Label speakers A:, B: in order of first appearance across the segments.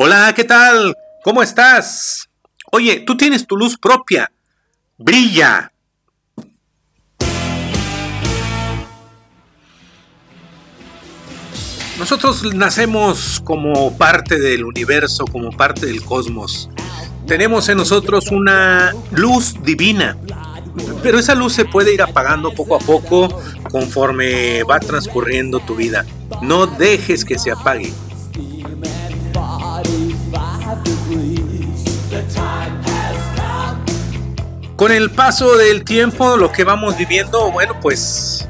A: Hola, ¿qué tal? ¿Cómo estás? Oye, tú tienes tu luz propia. Brilla. Nosotros nacemos como parte del universo, como parte del cosmos. Tenemos en nosotros una luz divina, pero esa luz se puede ir apagando poco a poco conforme va transcurriendo tu vida. No dejes que se apague. Con el paso del tiempo, lo que vamos viviendo, bueno, pues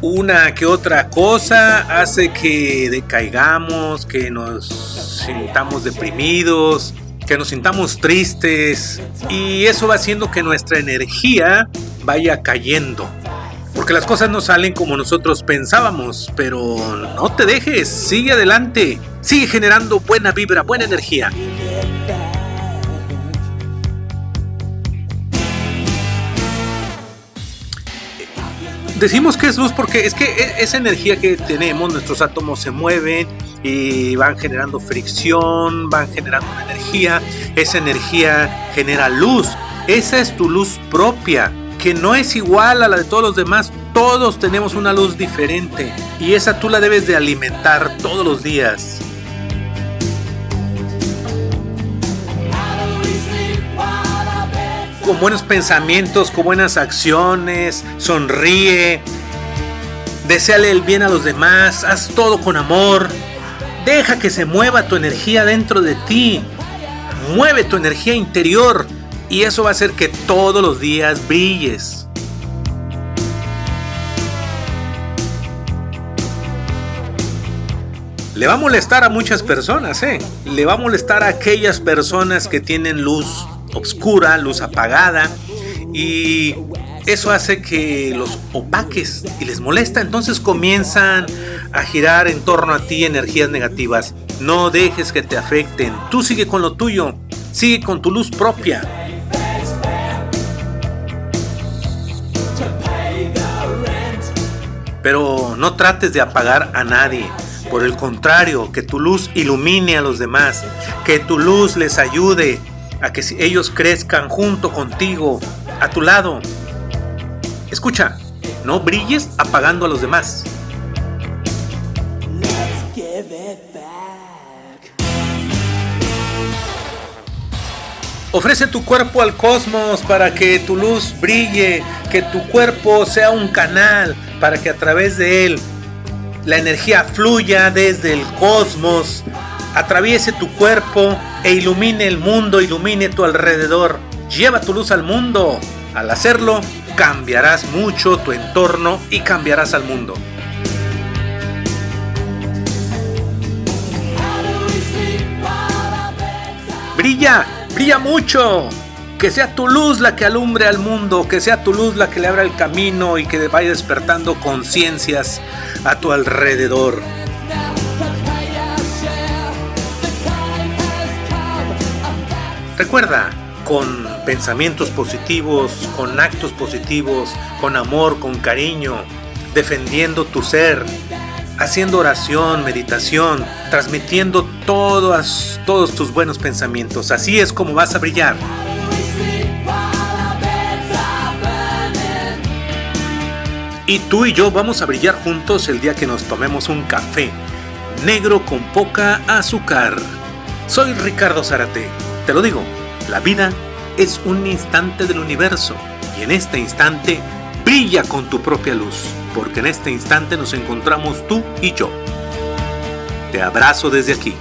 A: una que otra cosa hace que decaigamos, que nos sintamos deprimidos, que nos sintamos tristes y eso va haciendo que nuestra energía vaya cayendo. Porque las cosas no salen como nosotros pensábamos, pero no te dejes, sigue adelante, sigue generando buena vibra, buena energía. Decimos que es luz porque es que e-, esa energía que tenemos, nuestros átomos se mueven y van generando fricción, van generando energía, esa energía genera luz, esa es tu luz propia, que no es igual a la de todos los demás, todos tenemos una luz diferente y esa tú la debes de alimentar todos los días. Con buenos pensamientos, con buenas acciones, sonríe, deseale el bien a los demás, haz todo con amor, deja que se mueva tu energía dentro de ti, mueve tu energía interior y eso va a hacer que todos los días brilles. Le va a molestar a muchas personas, ¿eh? Le va a molestar a aquellas personas que tienen luz oscura, luz apagada y eso hace que los opaques y les molesta, entonces comienzan a girar en torno a ti energías negativas. No dejes que te afecten, tú sigue con lo tuyo, sigue con tu luz propia. Pero no trates de apagar a nadie. Por el contrario, que tu luz ilumine a los demás, que tu luz les ayude a que ellos crezcan junto contigo, a tu lado. Escucha, no brilles apagando a los demás. Ofrece tu cuerpo al cosmos para que tu luz brille, que tu cuerpo sea un canal para que a través de él la energía fluya desde el cosmos atraviese tu cuerpo e ilumine el mundo, ilumine tu alrededor. Lleva tu luz al mundo. Al hacerlo, cambiarás mucho tu entorno y cambiarás al mundo. Brilla, brilla mucho. Que sea tu luz la que alumbre al mundo, que sea tu luz la que le abra el camino y que vaya despertando conciencias a tu alrededor. Recuerda, con pensamientos positivos, con actos positivos, con amor, con cariño, defendiendo tu ser, haciendo oración, meditación, transmitiendo todos, tus buenos pensamientos. Así es como vas a brillar. Y tú y yo vamos a brillar juntos el día que nos tomemos un café negro con poca azúcar. Soy Ricardo Zarate te lo digo, la vida es un instante del universo y en este instante brilla con tu propia luz, porque en este instante nos encontramos tú y yo. Te abrazo desde aquí.